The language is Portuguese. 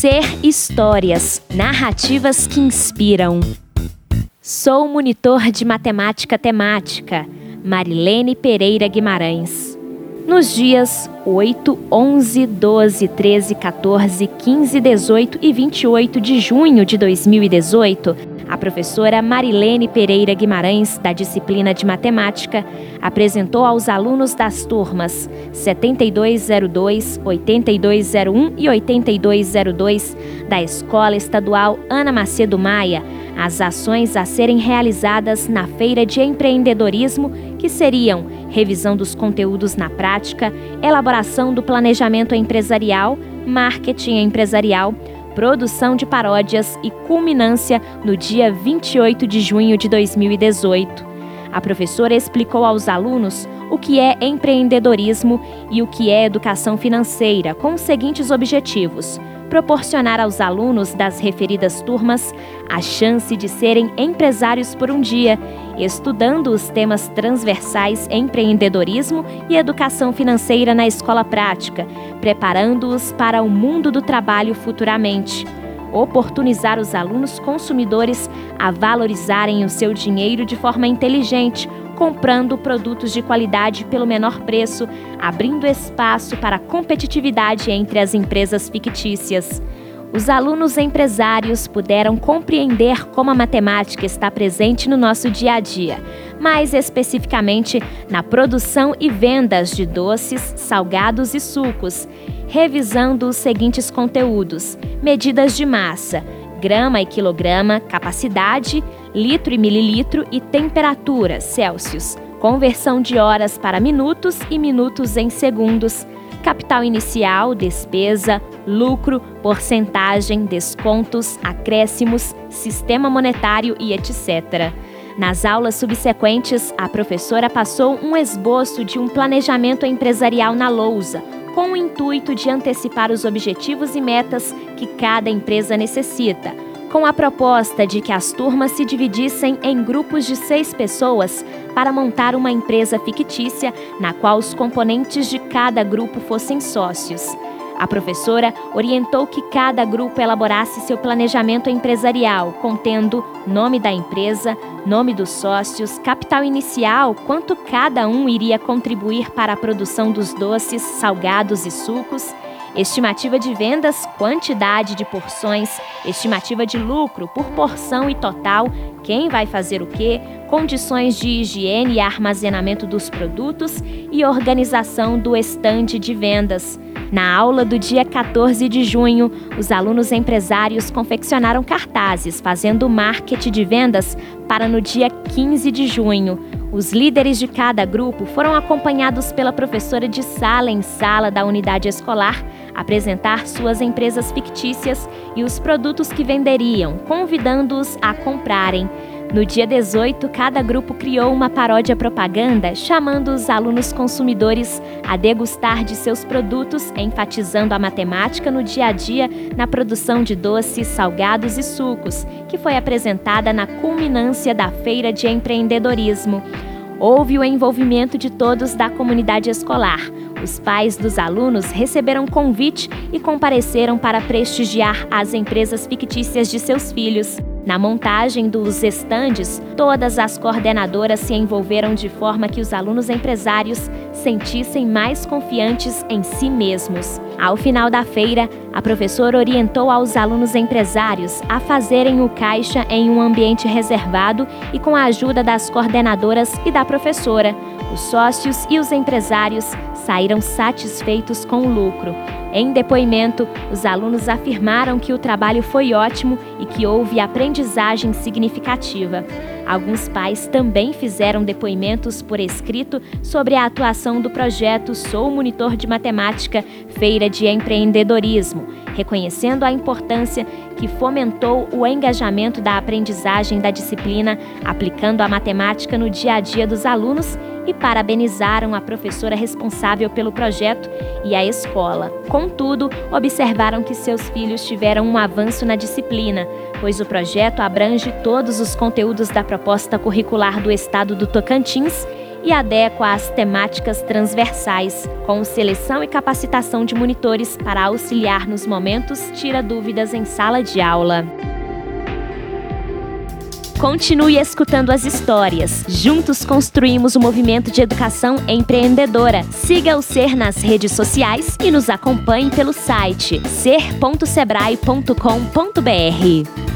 Ser histórias, narrativas que inspiram. Sou monitor de matemática temática, Marilene Pereira Guimarães. Nos dias 8, 11, 12, 13, 14, 15, 18 e 28 de junho de 2018, a professora Marilene Pereira Guimarães, da disciplina de matemática, apresentou aos alunos das turmas 7202, 8201 e 8202 da Escola Estadual Ana Macedo Maia as ações a serem realizadas na Feira de Empreendedorismo, que seriam revisão dos conteúdos na prática, elaboração do planejamento empresarial, marketing empresarial, produção de paródias e culminância no dia 28 de junho de 2018. A professora explicou aos alunos o que é empreendedorismo e o que é educação financeira, com os seguintes objetivos: proporcionar aos alunos das referidas turmas a chance de serem empresários por um dia, estudando os temas transversais empreendedorismo e educação financeira na escola prática, preparando-os para o mundo do trabalho futuramente. Oportunizar os alunos consumidores a valorizarem o seu dinheiro de forma inteligente, comprando produtos de qualidade pelo menor preço, abrindo espaço para competitividade entre as empresas fictícias. Os alunos empresários puderam compreender como a matemática está presente no nosso dia a dia, mais especificamente na produção e vendas de doces, salgados e sucos, revisando os seguintes conteúdos: medidas de massa, grama e quilograma, capacidade, litro e mililitro e temperatura Celsius, conversão de horas para minutos e minutos em segundos, capital inicial, despesa, lucro, porcentagem, descontos, acréscimos, sistema monetário e etc. Nas aulas subsequentes, a professora passou um esboço de um planejamento empresarial na lousa, com o intuito de antecipar os objetivos e metas que cada empresa necessita, com a proposta de que as turmas se dividissem em grupos de seis pessoas para montar uma empresa fictícia na qual os componentes de cada grupo fossem sócios. A professora orientou que cada grupo elaborasse seu planejamento empresarial, contendo nome da empresa, nome dos sócios, capital inicial, quanto cada um iria contribuir para a produção dos doces, salgados e sucos, estimativa de vendas, quantidade de porções, estimativa de lucro por porção e total, quem vai fazer o quê, condições de higiene e armazenamento dos produtos e organização do estande de vendas. Na aula do dia 14 de junho, os alunos empresários confeccionaram cartazes fazendo marketing de vendas para no dia 15 de junho. Os líderes de cada grupo foram acompanhados pela professora de sala em sala da unidade escolar apresentar suas empresas fictícias e os produtos que venderiam, convidando-os a comprarem. No dia 18, cada grupo criou uma paródia propaganda chamando os alunos consumidores a degustar de seus produtos, enfatizando a matemática no dia a dia na produção de doces, salgados e sucos, que foi apresentada na culminância da Feira de Empreendedorismo. Houve o envolvimento de todos da comunidade escolar. Os pais dos alunos receberam convite e compareceram para prestigiar as empresas fictícias de seus filhos. Na montagem dos estandes, todas as coordenadoras se envolveram de forma que os alunos empresários sentissem mais confiantes em si mesmos. Ao final da feira, a professora orientou aos alunos empresários a fazerem o caixa em um ambiente reservado e com a ajuda das coordenadoras e da professora. Os sócios e os empresários saíram satisfeitos com o lucro. Em depoimento, os alunos afirmaram que o trabalho foi ótimo e que houve aprendizagem significativa. Alguns pais também fizeram depoimentos por escrito sobre a atuação do projeto Sou Monitor de Matemática Feira de Empreendedorismo, reconhecendo a importância que fomentou o engajamento da aprendizagem da disciplina, aplicando a matemática no dia a dia dos alunos e parabenizaram a professora responsável pelo projeto e a escola. Contudo, observaram que seus filhos tiveram um avanço na disciplina, pois o projeto abrange todos os conteúdos da proposta curricular do estado do Tocantins e adequa às temáticas transversais, com seleção e capacitação de monitores para auxiliar nos momentos tira dúvidas em sala de aula. Continue escutando as histórias. Juntos construímos o movimento de educação empreendedora. Siga o Ser nas redes sociais e nos acompanhe pelo site ser.sebrae.com.br.